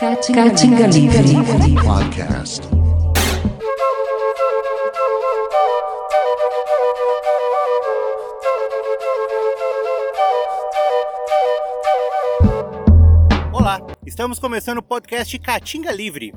Caatinga Livre Podcast. Olá, estamos começando o podcast Caatinga Livre,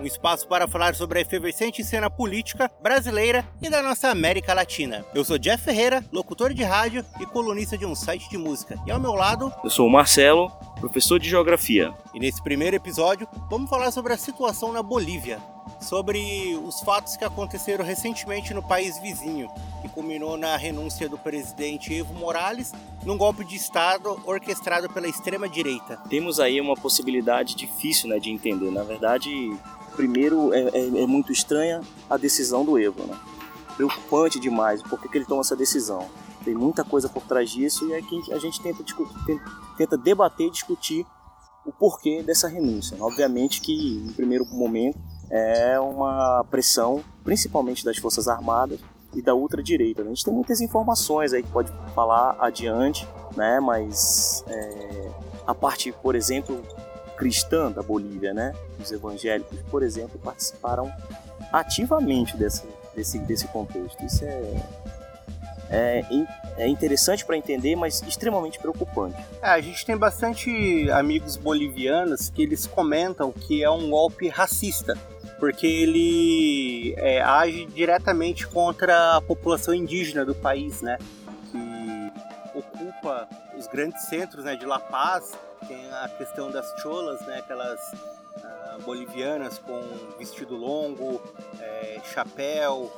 um espaço para falar sobre a efervescente cena política brasileira e da nossa América Latina. Eu sou Jeff Ferreira, locutor de rádio e colunista de um site de música. E ao meu lado, Eu sou o Marcelo, professor de Geografia. e nesse primeiro episódio, vamos falar sobre a situação na Bolívia, sobre os fatos que aconteceram recentemente no país vizinho, que culminou na renúncia do presidente Evo Morales num golpe de Estado orquestrado pela extrema-direita. Temos aí uma possibilidade difícil né, de entender. Na verdade, primeiro é, é- é muito estranha a decisão do Evo. Né? Preocupante demais. Por que, que ele toma essa decisão? Tem muita coisa por trás disso e é que a gente tenta, tenta debater e discutir o porquê dessa renúncia. Obviamente que, no primeiro momento, é uma pressão, principalmente das Forças Armadas e da ultradireita. né? A gente tem muitas informações aí que pode falar adiante, né? mas é, a parte, por exemplo, cristã da Bolívia, né? os evangélicos, por exemplo, participaram ativamente desse, desse, desse contexto. Isso é, é, é interessante para entender, mas extremamente preocupante. É, a gente tem bastante amigos bolivianos que eles comentam que é um golpe racista, porque ele é, age diretamente contra a população indígena do país, né? Que ocupa os grandes centros né, de La Paz, tem a questão das cholas, né? Aquelas ah, bolivianas com vestido longo, é, chapéu,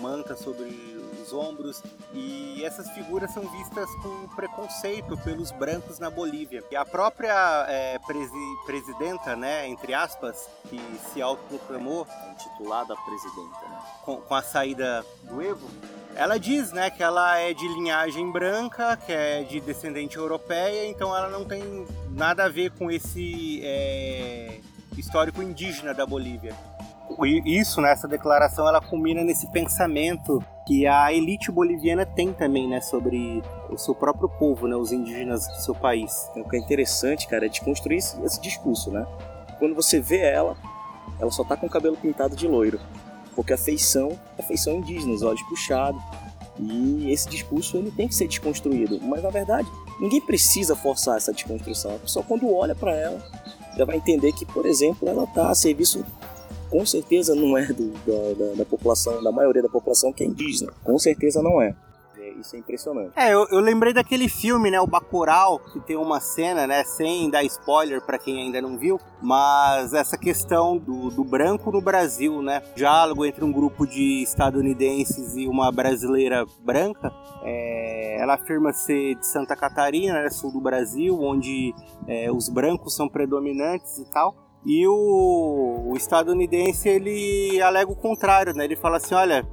manta sobre os ombros e essas figuras são vistas com preconceito pelos brancos na Bolívia. E a própria é, presi- presidenta, né, entre aspas, que se autoproclamou Intitulada presidenta. Né? com, com a saída do Evo, ela diz, né, que ela é de linhagem branca, que é de descendente europeia, então ela não tem nada a ver com esse é, histórico indígena da Bolívia. Isso, né, essa declaração, ela culmina nesse pensamento que a elite boliviana tem também, né, sobre o seu próprio povo, né, os indígenas do seu país. O que é interessante, cara, é desconstruir esse, esse discurso, né? Quando você vê ela, ela só tá com o cabelo pintado de loiro. Porque a feição é feição indígena, os olhos puxados. E esse discurso ele tem que ser desconstruído. Mas na verdade, ninguém precisa forçar essa desconstrução. Pessoa quando olha para ela, já vai entender que, por exemplo, ela tá a serviço com certeza não é do- da, da- da população, da maioria da população que é indígena. Com certeza não é. É, Isso é impressionante. É, eu, eu lembrei daquele filme, né, o Bacurau, que tem uma cena, né, sem dar spoiler pra quem ainda não viu, mas essa questão do, do branco no Brasil, né, diálogo entre um grupo de estadunidenses e uma brasileira branca, é, ela afirma ser de Santa Catarina, né, sul do Brasil, onde é, os brancos são predominantes e tal. E o, o estadunidense ele alega o contrário, né? Ele fala assim, olha,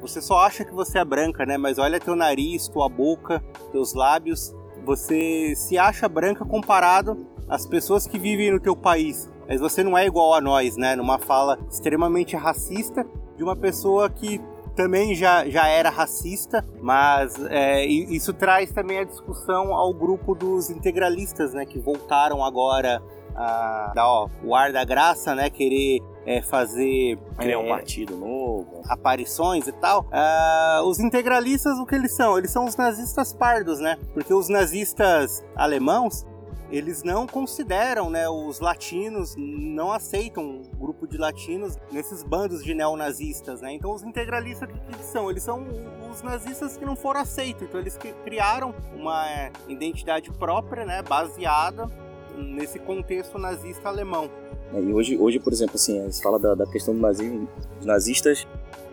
você só acha que você é branca, né? Mas olha teu nariz, tua boca, teus lábios. Você se acha branca comparado às pessoas que vivem no teu país. Mas você não é igual a nós, né? Numa fala extremamente racista de uma pessoa que também já, já era racista, mas é, isso traz também a discussão ao grupo dos integralistas, né? Que voltaram agora a dar ó, o ar da graça, né? Querer é, fazer Criar um é, partido novo. aparições e tal, ah, os integralistas, o que eles são? Eles são os nazistas pardos, né? Porque os nazistas alemãos, eles não consideram, né, os latinos, não aceitam o grupo de latinos nesses bandos de neonazistas, né? Então os integralistas, o que, que eles são? Eles são os nazistas que não foram aceitos. Então eles criaram uma é, identidade própria, né, baseada nesse contexto nazista alemão. É, E hoje, hoje, por exemplo, assim, se fala da, da questão do nazismo, os nazistas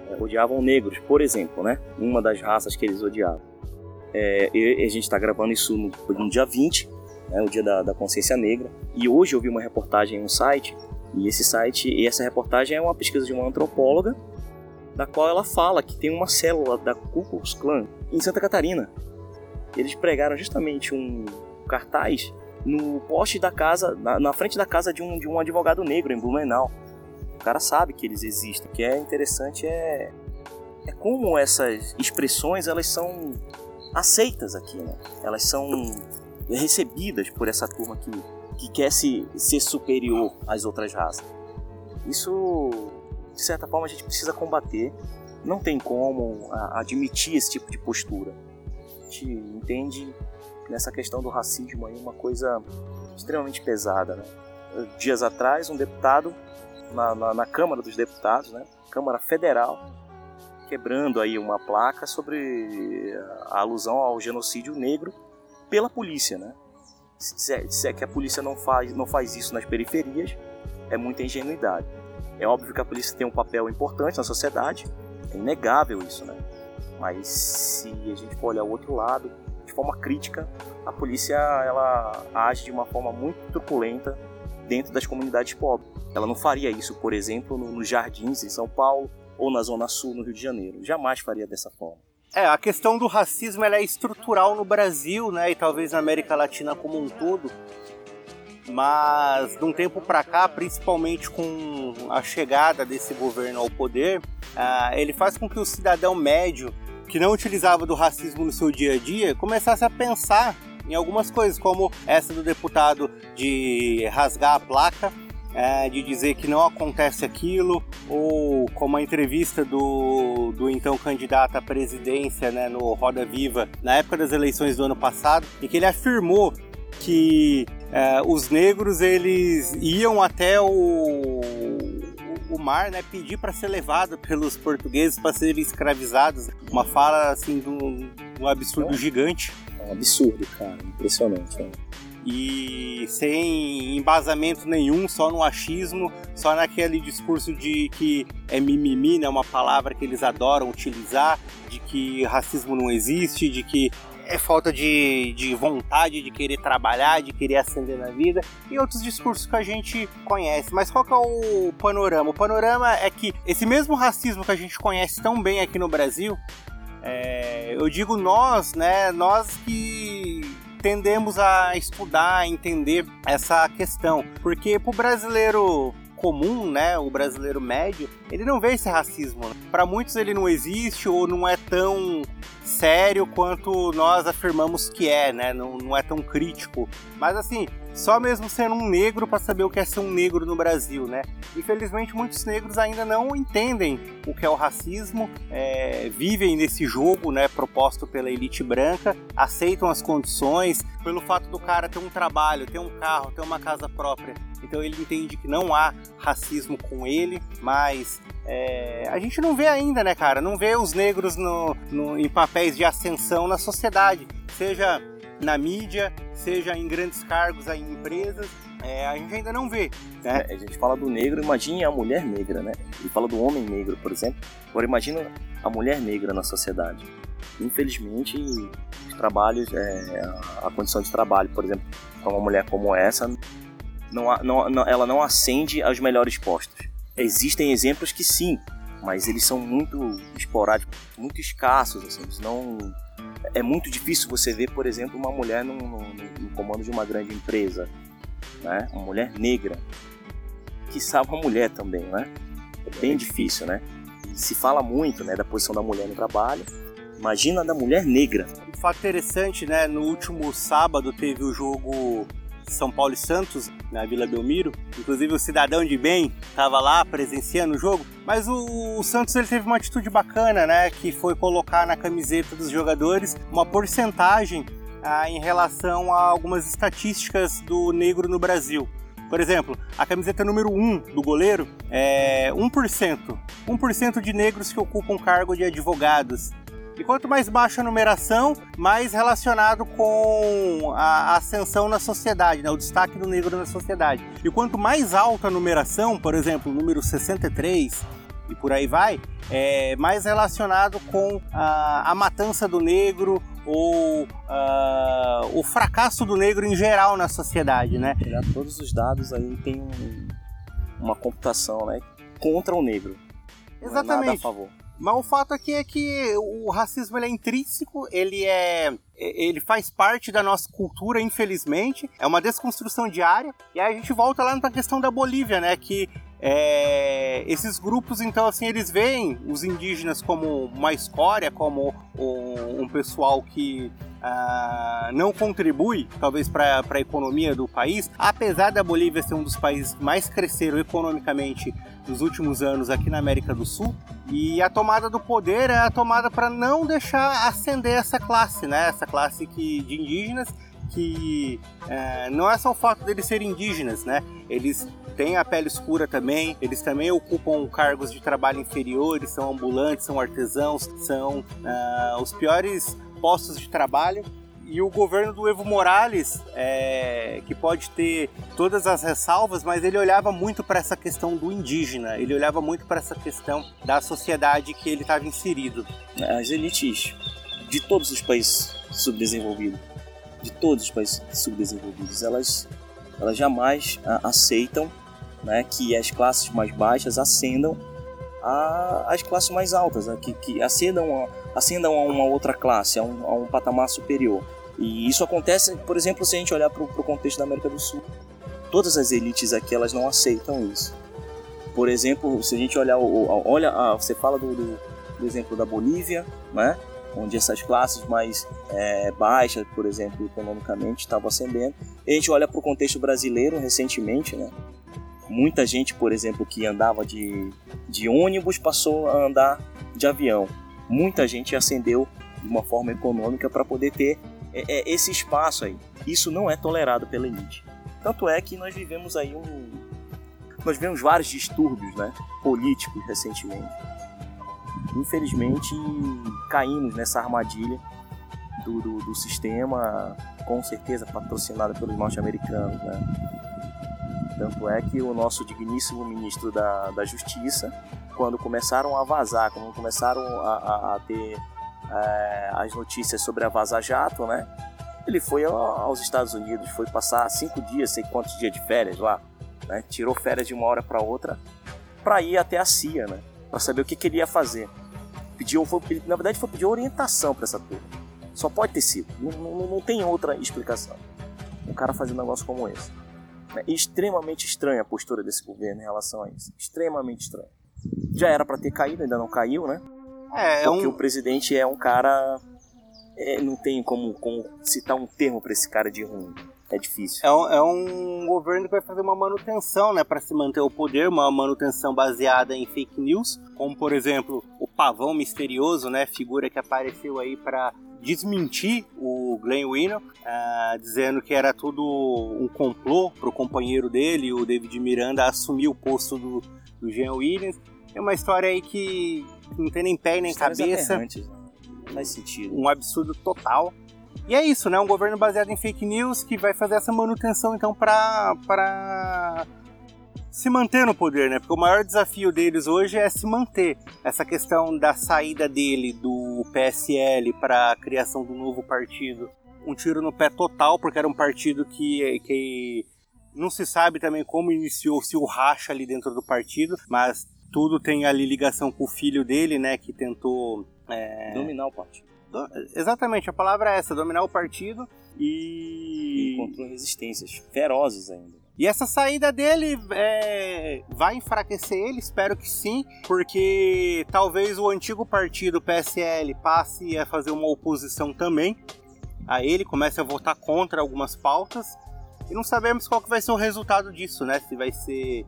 é, odiavam negros, por exemplo, né? Uma das raças que eles odiavam. É, e a gente está gravando isso no, no dia 20, né, o dia da, da consciência negra. E hoje eu vi uma reportagem em um site, e esse site, e essa reportagem é uma pesquisa de uma antropóloga, da qual ela fala que tem uma célula da Ku Klux Klan em Santa Catarina. Eles pregaram justamente um cartaz no poste da casa, na, na frente da casa de um, de um advogado negro em Blumenau. O cara sabe que eles existem. O que é interessante é, é como essas expressões elas são aceitas aqui, né? Elas são recebidas por essa turma que que quer se, ser superior às outras raças. Isso, de certa forma, a gente precisa combater. Não tem como admitir esse tipo de postura. A gente entende nessa questão do racismo aí uma coisa extremamente pesada. Né? Dias atrás, um deputado na, na, na Câmara dos Deputados, né? Câmara Federal, quebrando aí uma placa sobre a alusão ao genocídio negro pela polícia, né? Se disser, disser que a polícia não faz, não faz isso nas periferias, é muita ingenuidade. É óbvio que a polícia tem um papel importante na sociedade, é inegável isso, né? Mas se a gente for olhar o outro lado, de forma crítica, a polícia ela age de uma forma muito truculenta dentro das comunidades pobres. Ela não faria isso, por exemplo, nos jardins em São Paulo ou na Zona Sul, no Rio de Janeiro. Jamais faria dessa forma. É, a questão do racismo é estrutural no Brasil, né, e talvez na América Latina como um todo. Mas de um tempo para cá, principalmente com a chegada desse governo ao poder, uh, ele faz com que o cidadão médio que não utilizava do racismo no seu dia a dia começasse a pensar em algumas coisas, como essa do deputado de rasgar a placa é, de dizer que não acontece aquilo, ou como a entrevista do, do então candidato à presidência né, no Roda Viva, na época das eleições do ano passado, em que ele afirmou que é, os negros eles iam até o, o mar, né, pedir para ser levado pelos portugueses para serem escravizados. Uma fala assim de um, um absurdo é gigante. É um absurdo, cara, impressionante. Né? e sem embasamento nenhum, só no achismo, só naquele discurso de que é mimimi, né, uma palavra que eles adoram utilizar, de que racismo não existe, de que é falta de, de vontade de querer trabalhar, de querer ascender na vida e outros discursos que a gente conhece. Mas qual que é o panorama? O panorama é que esse mesmo racismo que a gente conhece tão bem aqui no Brasil, é, eu digo nós, né? Nós que tendemos a estudar, a entender essa questão. Porque para o brasileiro comum, né, o brasileiro médio, ele não vê esse racismo. Para muitos ele não existe ou não é tão sério quanto nós afirmamos que é, né? Não, não é tão crítico. Mas assim, só mesmo sendo um negro para saber o que é ser um negro no Brasil, né? Infelizmente, muitos negros ainda não entendem o que é o racismo, é, vivem nesse jogo, né, proposto pela elite branca, aceitam as condições, pelo fato do cara ter um trabalho, ter um carro, ter uma casa própria. Então ele entende que não há racismo com ele, mas é, a gente não vê ainda, né, cara? Não vê os negros no, no, em papéis de ascensão na sociedade, seja na mídia, seja em grandes cargos aí, em empresas. É, a gente ainda não vê. Né? É, a gente fala do negro, imagine a mulher negra, né? E fala do homem negro, por exemplo. Agora imagina a mulher negra na sociedade. Infelizmente, os trabalhos, é, a condição de trabalho, por exemplo, para uma mulher como essa, não, não, não, ela não ascende aos melhores postos. Existem exemplos que sim, mas eles são muito esporádicos, muito escassos, assim, não é muito difícil você ver, por exemplo, uma mulher no, no, no comando de uma grande empresa, né? Uma mulher negra, que sabe uma mulher também, né? É bem difícil, né? Se fala muito, né, da posição da mulher no trabalho. Imagina da mulher negra. Um fato interessante, né? No último sábado teve o jogo são Paulo e Santos, na Vila Belmiro. Inclusive o cidadão de bem estava lá presenciando o jogo. Mas o, o, Santos ele teve uma atitude bacana, né? Que foi colocar na camiseta dos jogadores uma porcentagem ah, em relação a algumas estatísticas do negro no Brasil. Por exemplo, a camiseta número 1 do goleiro é 1%. 1% de negros que ocupam cargo de advogados. E quanto mais baixa a numeração, mais relacionado com a ascensão na sociedade, né? o destaque do negro na sociedade. E quanto mais alta a numeração, por exemplo, o número 63 e por aí vai, é mais relacionado com a, a matança do negro ou uh, o fracasso do negro em geral na sociedade, né? Todos os dados aí tem um, uma computação, né, contra o negro. Exatamente. Não é nada a favor. Mas o fato aqui é que o racismo ele é intrínseco, ele é ele faz parte da nossa cultura, infelizmente. É uma desconstrução diária. E aí a gente volta lá na questão da Bolívia, né? Que é, esses grupos, então, assim, eles veem os indígenas como uma escória, como um, um pessoal que uh, não contribui, talvez, para a economia do país, apesar da Bolívia ser um dos países que mais cresceram economicamente nos últimos anos aqui na América do Sul. E a tomada do poder é a tomada para não deixar ascender essa classe, né? Essa classe que, de indígenas que é, não é só o fato deles serem indígenas, né? Eles têm a pele escura também, eles também ocupam cargos de trabalho inferiores, são ambulantes, são artesãos, são uh, os piores postos de trabalho. E o governo do Evo Morales, é, que pode ter todas as ressalvas, mas ele olhava muito para essa questão do indígena, ele olhava muito para essa questão da sociedade que ele estava inserido. As elites de todos os países subdesenvolvidos de todos os países subdesenvolvidos, elas, elas jamais a, aceitam né, que as classes mais baixas ascendam às classes mais altas, né, que, que ascendam, a, ascendam a uma outra classe, a um, a um patamar superior. E isso acontece, por exemplo, se a gente olhar para o contexto da América do Sul. Todas as elites aqui elas não aceitam isso. Por exemplo, se a gente olhar, olha, ah, você fala do, do, do exemplo da Bolívia, né? Onde essas classes mais é, baixas, por exemplo, economicamente, estavam ascendendo. E a gente olha para o contexto brasileiro recentemente, né? Muita gente, por exemplo, que andava de, de ônibus passou a andar de avião. Muita gente ascendeu de uma forma econômica para poder ter é, esse espaço aí. Isso não é tolerado pela elite. Tanto é que nós vivemos aí um. Nós vivemos vários distúrbios né, políticos recentemente infelizmente caímos nessa armadilha do, do, do sistema, com certeza patrocinada pelos norte-americanos. Né? Tanto é que o nosso digníssimo ministro da, da Justiça, quando começaram a vazar, quando começaram a, a, a ter é, as notícias sobre a Vaza Jato, né? ele foi aos Estados Unidos, foi passar cinco dias, sei quantos dias de férias lá, né? tirou férias de uma hora para outra para ir até a CIA, né? para saber o que, que ele ia fazer pediu, foi, na verdade foi pedir orientação para essa turma. Só pode ter sido, não, não, não, tem outra explicação. Um cara fazer um negócio como esse. É extremamente estranha a postura desse governo em relação a isso. Extremamente estranha. Já era para ter caído, ainda não caiu, né? É, é Porque um... o presidente é um cara. É, não tem como, como citar um termo para esse cara de ruim é difícil. É um, é um governo que vai fazer uma manutenção, né, para se manter o poder, uma manutenção baseada em fake news, como por exemplo o pavão misterioso, né, figura que apareceu aí para desmentir o Glenn Wino, uh, dizendo que era tudo um complô para o companheiro dele, o David Miranda, assumir o posto do, do Jean Williams. É uma história aí que não tem nem pé nem cabeça. Né? Não faz sentido. Um absurdo total. E é isso, né? Um governo baseado em fake news que vai fazer essa manutenção, então, para para se manter no poder, né? Porque o maior desafio deles hoje é se manter. Essa questão da saída dele do PSL para a criação do novo partido, um tiro no pé total, porque era um partido que, que não se sabe também como iniciou-se o racha ali dentro do partido, mas tudo tem ali ligação com o filho dele, né? Que tentou é... dominar o partido. Exatamente, a palavra é essa, dominar o partido e. Encontrou resistências ferozes ainda. E essa saída dele é, vai enfraquecer ele, espero que sim, porque talvez o antigo partido PSL passe a fazer uma oposição também a ele, comece a votar contra algumas pautas. E não sabemos qual que vai ser o resultado disso, né? Se vai ser.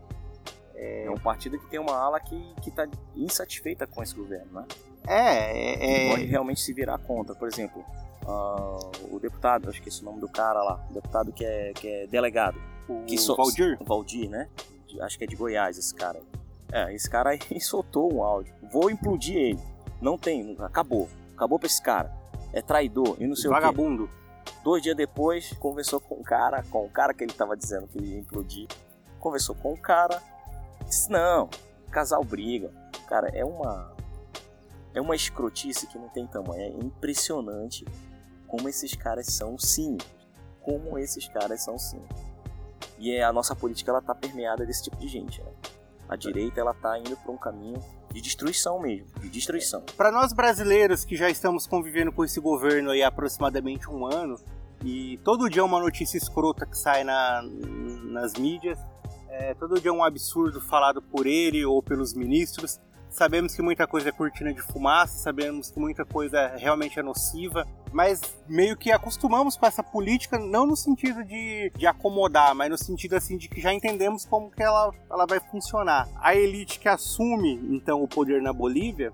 É, é um partido que tem uma ala que está insatisfeita com esse governo, né? É, é, Pode realmente se virar contra. Por exemplo, uh, o deputado, acho que esse é o nome do cara lá, o deputado que é, que é delegado. O que so Valdir? Valdir, né? Acho que é de Goiás esse cara. É, esse cara aí soltou um áudio. Vou implodir ele. Não tem, acabou. Acabou pra esse cara. É traidor e não sei Vagabundo. o quê. Dois dias depois, conversou com o cara, com o cara que ele tava dizendo que ia implodir. Conversou com o cara. Disse, não, casal briga. Cara, é uma é uma escrotice que não tem tamanho. É impressionante como esses caras são cínicos. Como esses caras são cínicos. E é, a nossa política ela tá permeada desse tipo de gente. Né? A direita ela tá indo para um caminho de destruição mesmo, de destruição. Para nós brasileiros que já estamos convivendo com esse governo aí há aproximadamente um ano e todo dia uma notícia escrota que sai na, nas mídias, é, todo dia um absurdo falado por ele ou pelos ministros. Sabemos que muita coisa é cortina de fumaça, sabemos que muita coisa realmente é nociva, mas meio que acostumamos com essa política, não no sentido de, de acomodar, mas no sentido assim de que já entendemos como que ela, ela vai funcionar. A elite que assume então o poder na Bolívia,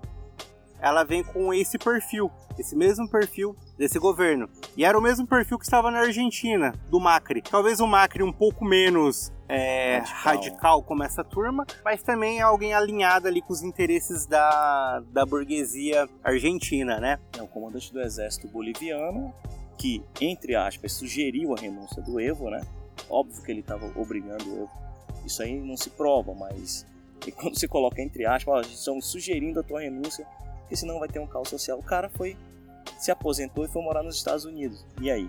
ela vem com esse perfil, esse mesmo perfil desse governo. E era o mesmo perfil que estava na Argentina, do Macri. Talvez o Macri um pouco menos é, radical. radical. como essa turma, mas também é alguém alinhado ali com os interesses da, da burguesia argentina, né? É o comandante do exército boliviano que, entre aspas, sugeriu a renúncia do Evo, né? Óbvio que ele estava obrigando o Evo. Isso aí não se prova, mas e quando se coloca entre aspas, ó, estamos sugerindo a tua renúncia porque senão vai ter um caos social. O cara foi, se aposentou e foi morar nos Estados Unidos. E aí?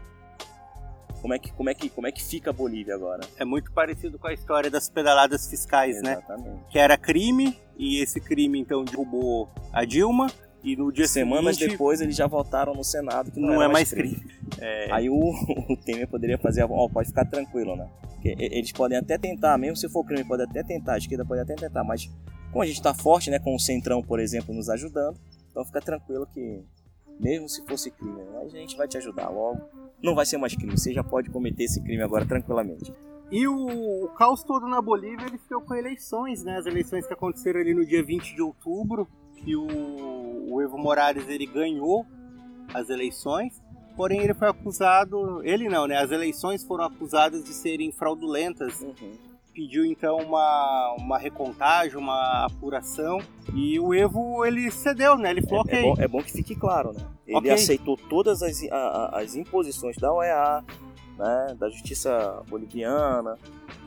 Como é que, como é que, como é que fica a Bolívia agora? É muito parecido com a história das pedaladas fiscais, Exatamente. né? Que era crime, e esse crime então derrubou a Dilma, e no dia Semanas seguinte, depois eles já votaram no Senado que não, não é mais crime. crime. É... Aí o, o Temer poderia fazer, ó, pode ficar tranquilo, né? Porque eles podem até tentar, mesmo se for crime, pode até tentar, a esquerda pode até tentar, mas como a gente está forte, né, com o Centrão, por exemplo, nos ajudando, então fica tranquilo que, mesmo se fosse crime, a gente vai te ajudar logo. Não vai ser mais crime, você já pode cometer esse crime agora tranquilamente. E o, o caos todo na Bolívia ele ficou com eleições, né? As eleições que aconteceram ali no dia 20 de outubro, que o, o Evo Morales ele ganhou as eleições, porém ele foi acusado, ele não, né? As eleições foram acusadas de serem fraudulentas. Uhum pediu então uma, uma recontagem, uma apuração e o Evo ele cedeu, né? Ele falou é, ok. É bom, é bom que fique claro, né? Ele Ok. aceitou todas as, a- as imposições da OEA, né, da justiça boliviana,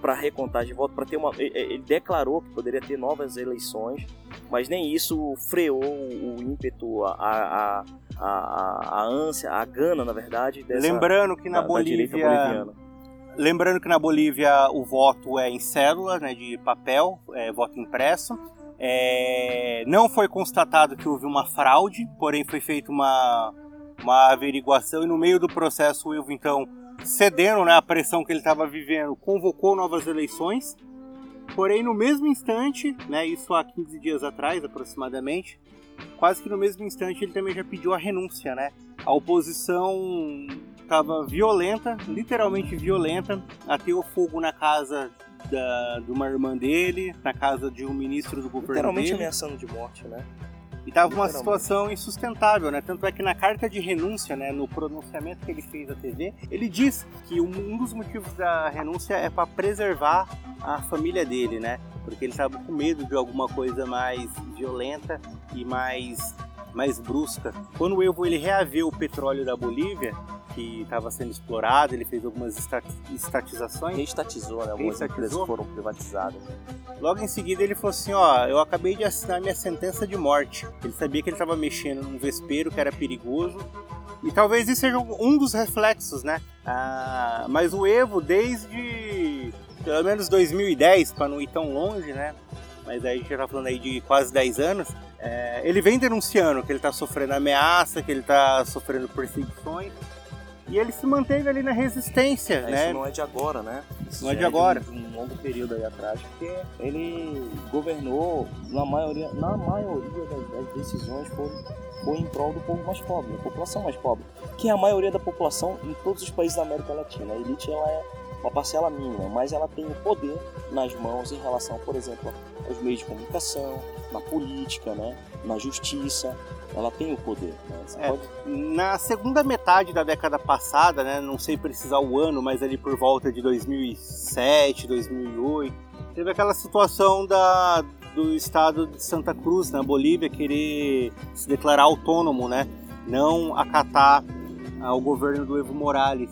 para recontagem de voto, para ter uma. Ele declarou que poderia ter novas eleições, mas nem isso freou o ímpeto, a, a, a, a, a ânsia, a gana, na verdade, dessa, Lembrando que na da, da Bolívia, boliviana. Lembrando que na Bolívia o voto é em cédula, né, de papel, é voto impresso. É, não foi constatado que houve uma fraude, porém foi feita uma, uma averiguação e no meio do processo o Evo então cedendo né, à pressão que ele estava vivendo, convocou novas eleições. Porém, no mesmo instante, né, isso há 15 dias atrás aproximadamente, quase que no mesmo instante ele também já pediu a renúncia, né? A oposição estava violenta, literalmente violenta, ateou fogo na casa da, de uma irmã dele, na casa de um ministro do governo Literalmente dele. ameaçando de morte, né? E tava uma Literalmente. situação insustentável, né? Tanto é que na carta de renúncia, né, no pronunciamento que ele fez à TV, ele diz que um dos motivos da renúncia é para preservar a família dele, né? Porque ele estava com medo de alguma coisa mais violenta e mais mais brusca. Quando o Evo ele reaveu o petróleo da Bolívia, que estava sendo explorado, ele fez algumas esta- estatizações. Reestatizou, né? Algumas Reestatizou? empresas foram privatizadas. Logo em seguida ele falou assim, ó, eu acabei de assinar minha sentença de morte. Ele sabia que ele estava mexendo num vespeiro que era perigoso. E talvez isso seja um dos reflexos, né? Ah, mas o Evo, desde pelo menos 2010, para não ir tão longe, né? Mas aí a gente já tá falando aí de quase 10 anos. é, ele vem denunciando que ele tá sofrendo ameaça, que ele tá sofrendo perseguições. E ele se manteve ali na resistência, É, né? Isso não é de agora, né? Isso Não é de agora. Um, um longo período aí atrás, porque ele governou na maioria, na maioria das, das decisões foi, foi em prol do povo mais pobre, da população mais pobre, que é a maioria da população em todos os países da América Latina. A elite ela é uma parcela mínima, mas ela tem o poder nas mãos em relação, por exemplo, aos meios de comunicação, na política, né? na justiça. Ela tem o poder. Né? É. pode Na segunda metade da década passada, né, não sei precisar o ano, mas ali por volta de 2007, 2008, teve aquela situação da, do estado de Santa Cruz, na Bolívia, querer se declarar autônomo, né, não acatar ah, o governo do Evo Morales.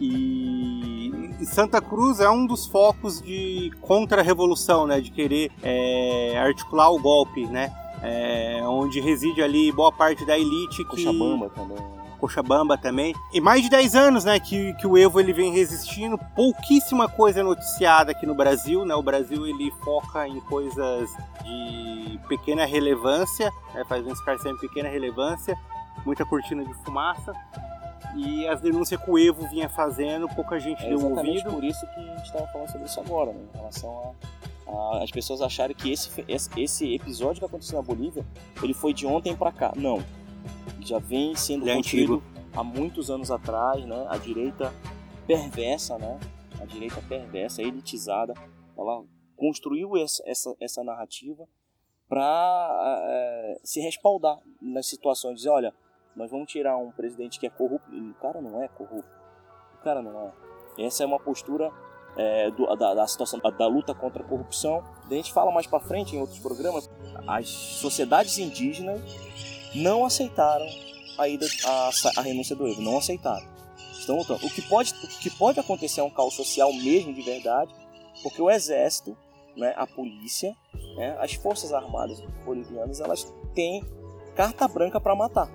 E, e Santa Cruz é um dos focos de contra-revolução, né, de querer é, articular o golpe, né, é, onde reside ali boa parte da elite que Cochabamba também. Cochabamba também. E mais de 10 anos, né, que, que o Evo ele vem resistindo. Pouquíssima coisa é noticiada aqui no Brasil, né? O Brasil ele foca em coisas de pequena relevância, né? faz um escarcel em pequena relevância, muita cortina de fumaça. E as denúncias que o Evo vinha fazendo, pouca gente É deu exatamente ouvido. por isso que a gente estava falando sobre isso agora, né? em relação a, a- as pessoas acharem que esse, esse, episódio que aconteceu na Bolívia, ele foi de ontem pra cá. Não. já vem sendo Ele é há muitos anos atrás, né? A direita perversa, né? A direita perversa, elitizada, ela construiu essa, essa, essa narrativa para se respaldar nas situações, dizer, olha, nós vamos tirar um presidente que é corrupto. E o cara não é corrupto. O cara não é. Essa é uma postura é, do- da, da situação da, da luta contra a corrupção. A gente fala mais para frente em outros programas. As sociedades indígenas não aceitaram a, ida, a, a renúncia do Evo, não aceitaram. Lutando. O que pode, o que pode acontecer é um caos social mesmo de verdade, porque o exército, né, a polícia, né, as forças armadas bolivianas, elas têm carta branca para matar,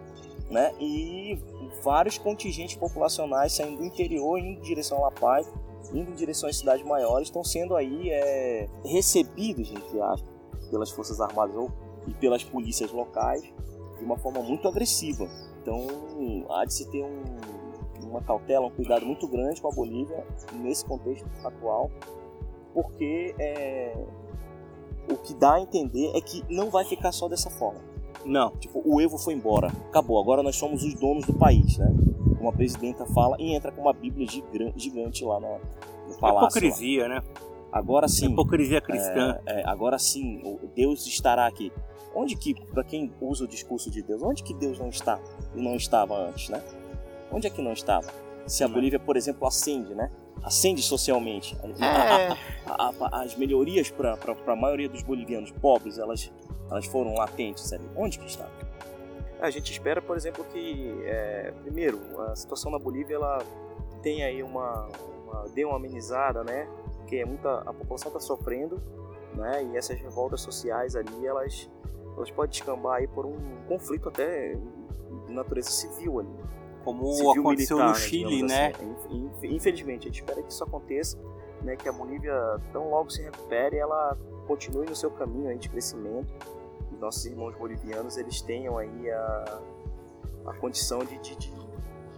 né? E vários contingentes populacionais saindo do interior indo em direção a La Paz, indo em direção às cidades maiores, estão sendo aí é, recebidos, entre pelas forças armadas ou e pelas polícias locais de uma forma muito agressiva. Então há de se ter um, uma cautela, um cuidado muito grande com a Bolívia nesse contexto atual, porque é, o que dá a entender é que não vai ficar só dessa forma. Não. Tipo, o Evo foi embora, acabou, agora nós somos os donos do país, né? Como a presidenta fala e entra com uma bíblia gigan- gigante lá no, no palácio. lá. Hipocrisia, né? Agora sim, Hipocrisia cristã. é, é, agora sim, Deus estará aqui. Onde que, para quem usa o discurso de Deus, onde que Deus não está e não estava antes, né? Onde é que não estava? Se a. Bolívia, por exemplo, acende, né? Acende socialmente. A- É. a- a- as melhorias para a maioria dos bolivianos pobres, elas, elas foram latentes ali. Onde que está? A gente espera, por exemplo, que, é, primeiro, a situação na Bolívia, ela tem aí uma, uma dê uma amenizada, né? Porque muita, a população está sofrendo, né? E essas revoltas sociais ali, elas, elas podem descambar aí por um conflito até de natureza civil ali. Como civil aconteceu militar, no Chile, digamos né? assim. Inf- Infelizmente, a gente espera que isso aconteça, né? Que a Bolívia tão logo se recupere, ela continue no seu caminho de crescimento. Nossos irmãos bolivianos eles tenham aí a, a condição de, de, de,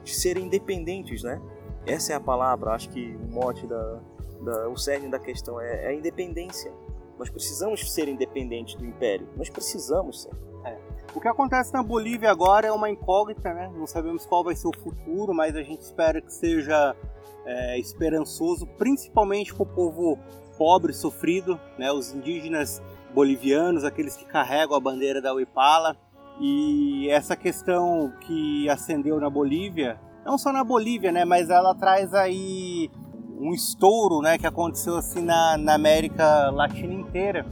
de serem independentes, né? Essa é a palavra. Acho que o mote da, da o cerne da questão é, é a independência. Nós precisamos ser independentes do império. Nós precisamos ser. O que acontece na Bolívia agora é uma incógnita, né? Não sabemos qual vai ser o futuro, mas a gente espera que seja é, esperançoso, principalmente para o povo pobre, sofrido, né? Os indígenas bolivianos, aqueles que carregam a bandeira da Uipala. E essa questão que acendeu na Bolívia, não só na Bolívia, né? Mas ela traz aí um estouro, né? Que aconteceu assim na, na América Latina inteira,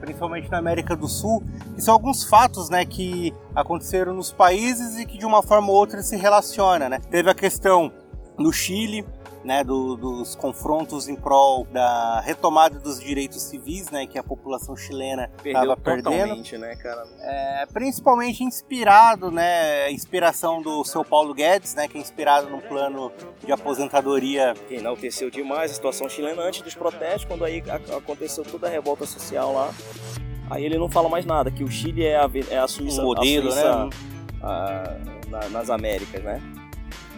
principalmente na América do Sul que são alguns fatos né, que aconteceram nos países e que de uma forma ou outra se relaciona. Né? Teve a questão no Chile, né, do- dos confrontos em prol da retomada dos direitos civis, né, que a população chilena estava perdendo. né, cara? É, principalmente inspirado, né, inspiração do seu Paulo Guedes, né, que é inspirado num plano de aposentadoria que enalteceu demais a situação chilena antes dos protestos, quando aí aconteceu toda a revolta social lá. Aí ele não fala mais nada, que o Chile é a, é a Suíça, um modelo, a Suíça, né? a- na- nas Américas, né?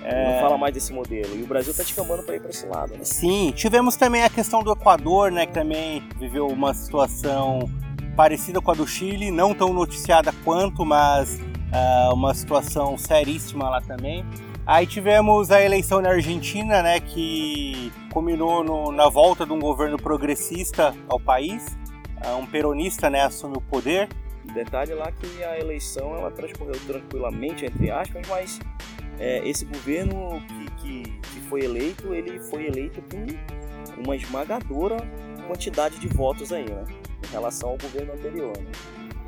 É. Não fala mais desse modelo. E o Brasil tá descambando para ir para esse lado, né? Sim, tivemos também a questão do Equador, né, que também viveu uma situação parecida com a do Chile, não tão noticiada quanto, mas ah, uma situação seríssima lá também. Aí tivemos a eleição na Argentina, né, que culminou no- na volta de um governo progressista ao país. Ah, um peronista, né, assume o poder. Detalhe lá que a eleição ela transcorreu tranquilamente, entre aspas, mas é, esse governo que, que, que foi eleito, ele foi eleito com uma esmagadora quantidade de votos aí, né? Em relação ao governo anterior.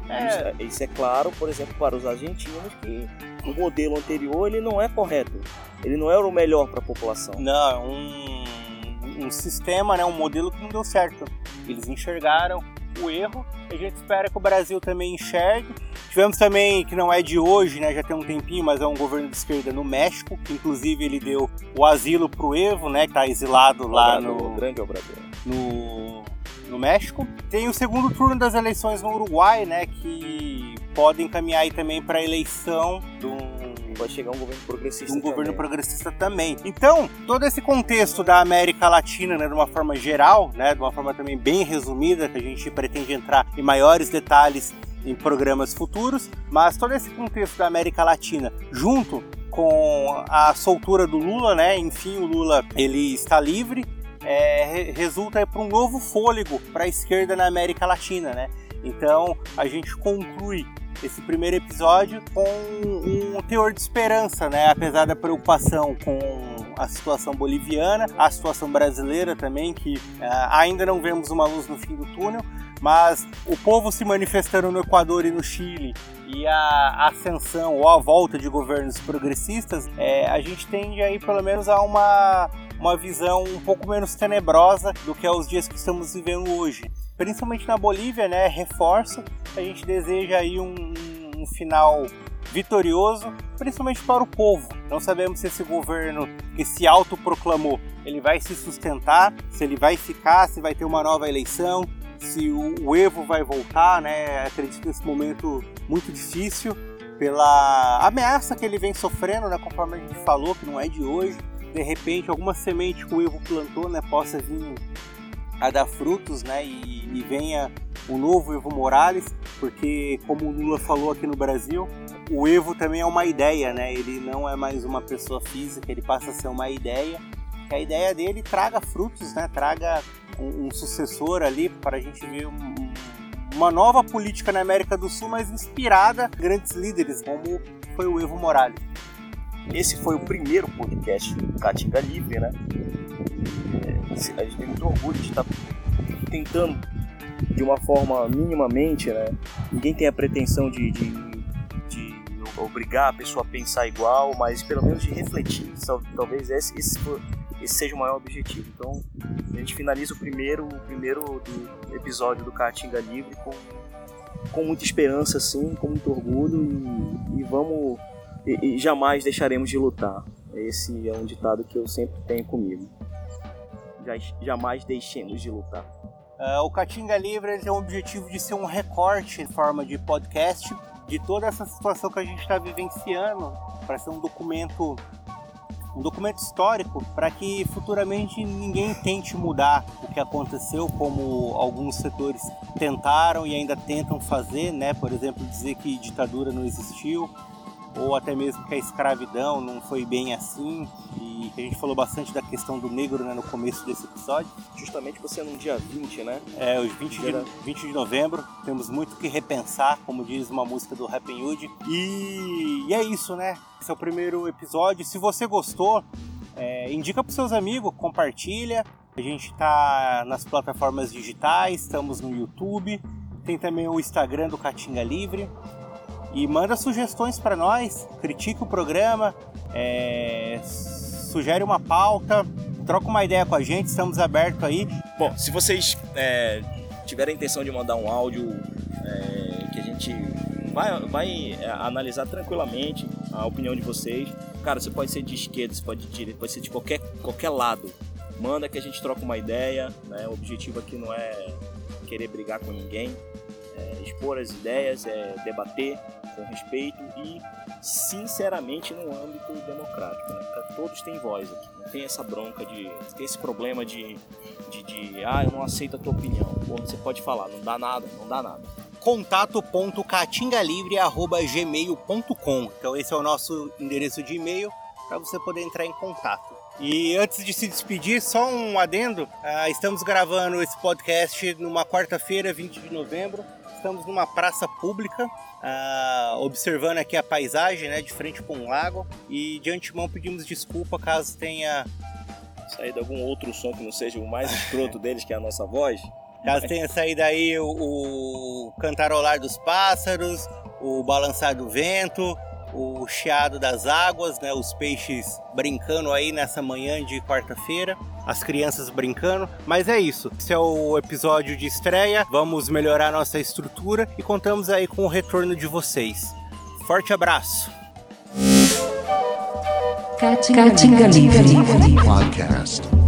Né? Isso, é- isso é claro, por exemplo, para os argentinos que o modelo anterior ele não é correto. Ele não era o melhor para a população. Não, é um, um sistema, né, um modelo que não deu certo. Eles enxergaram o erro e a gente espera que o Brasil também enxergue. Tivemos também, que não é de hoje, né, já tem um tempinho, mas é um governo de esquerda no México, que inclusive ele deu o asilo pro Evo, né, que tá exilado lá Obrador, no, grande obrador. no, no México. Tem o segundo turno das eleições no Uruguai, né, que podem caminhar aí também para a eleição de um Pode chegar um governo progressista. um governo também. progressista também. Então, todo esse contexto da América Latina, né, de uma forma geral, né, de uma forma também bem resumida, que a gente pretende entrar em maiores detalhes em programas futuros, mas todo esse contexto da América Latina, junto com a soltura do Lula, né? Enfim, o Lula ele está livre, é, resulta para um novo fôlego para a esquerda na América Latina, né? Então a gente conclui esse primeiro episódio com um teor de esperança, né? Apesar da preocupação com a situação boliviana, a situação brasileira também, que uh, ainda não vemos uma luz no fim do túnel, mas o povo se manifestando no Equador e no Chile e a ascensão ou a volta de governos progressistas, é, a gente tende aí pelo menos a uma, uma visão um pouco menos tenebrosa do que é os dias que estamos vivendo hoje. Principalmente na Bolívia, né, reforça, a gente deseja aí um, um final vitorioso, principalmente para o povo. Não sabemos se esse governo que se autoproclamou, ele vai se sustentar, se ele vai ficar, se vai ter uma nova eleição, se o, o Evo vai voltar, né? Acredito nesse momento muito difícil pela ameaça que ele vem sofrendo, né? Conforme a gente falou, que não é de hoje. De repente, alguma semente que o Evo plantou, né? Possa vir a dar frutos, né? E, e venha o novo Evo Morales, porque como o Lula falou aqui no Brasil, o Evo também é uma ideia, né? Ele não é mais uma pessoa física, ele passa a ser uma ideia. Que a ideia dele traga frutos, né? Traga um, um sucessor ali para a gente ver um, uma nova política na América do Sul, mas inspirada em grandes líderes, como foi o Evo Morales. Esse foi o primeiro podcast do Catinga Livre, né? É, a gente tem muito orgulho de estar tentando de uma forma minimamente, né? Ninguém tem a pretensão de, de, de obrigar a pessoa a pensar igual, mas pelo menos de refletir. Talvez esse, esse, esse seja o maior objetivo. Então, a gente finaliza o primeiro, o primeiro do episódio do Caatinga Livre com, com muita esperança, assim, com muito orgulho e, e vamos. E, e jamais deixaremos de lutar. Esse é um ditado que eu sempre tenho comigo. Jamais deixemos de lutar. Uh, o Catinga Livre tem o objetivo de ser um recorte em forma de podcast de toda essa situação que a gente está vivenciando, para ser um documento um documento histórico para que futuramente ninguém tente mudar o que aconteceu, como alguns setores tentaram e ainda tentam fazer, né? Por exemplo, dizer que ditadura não existiu, ou até mesmo que a escravidão não foi bem assim, e a gente falou bastante da questão do negro né, no começo desse episódio. Justamente você no dia 20, né? É, os 20 de, 20 de novembro, temos muito que repensar, como diz uma música do Rap Hood. E, e é isso, né? Esse é o primeiro episódio. Se você gostou, é, indica para seus amigos, compartilha. A gente está nas plataformas digitais, estamos no YouTube, tem também o Instagram do Catinga Livre e manda sugestões para nós, critique o programa, é, sugere uma pauta, troca uma ideia com a gente, estamos abertos aí. Bom, se vocês é, tiverem a intenção de mandar um áudio é, que a gente vai, vai é, analisar tranquilamente a opinião de vocês, cara, você pode ser de esquerda, você pode de direita, pode ser de qualquer, qualquer lado. Manda que a gente troca uma ideia, né? O objetivo aqui não é querer brigar com ninguém, é expor as ideias, é debater, com respeito e sinceramente no âmbito democrático, né? todos têm voz aqui, não tem essa bronca de, tem esse problema de, de, de ah, eu não aceito a tua opinião, Pô, você pode falar, não dá nada, não dá nada. contato.catingalivre.gmail.com Então esse é o nosso endereço de e-mail para você poder entrar em contato. E antes de se despedir, só um adendo. Uh, estamos gravando esse podcast numa quarta-feira, 20 de novembro. Estamos numa praça pública uh, observando aqui a paisagem, né, de frente para um lago. E de antemão pedimos desculpa caso tenha saído algum outro som que não seja o mais escroto deles, que é a nossa voz. Caso tenha saído aí o, o cantarolar dos pássaros, o balançar do vento, o chiado das águas, né, os peixes brincando aí nessa manhã de quarta-feira, as crianças brincando. Mas é isso. Esse é o episódio de estreia. Vamos melhorar nossa estrutura e contamos aí com o retorno de vocês. Forte abraço. Catinga Livre Podcast.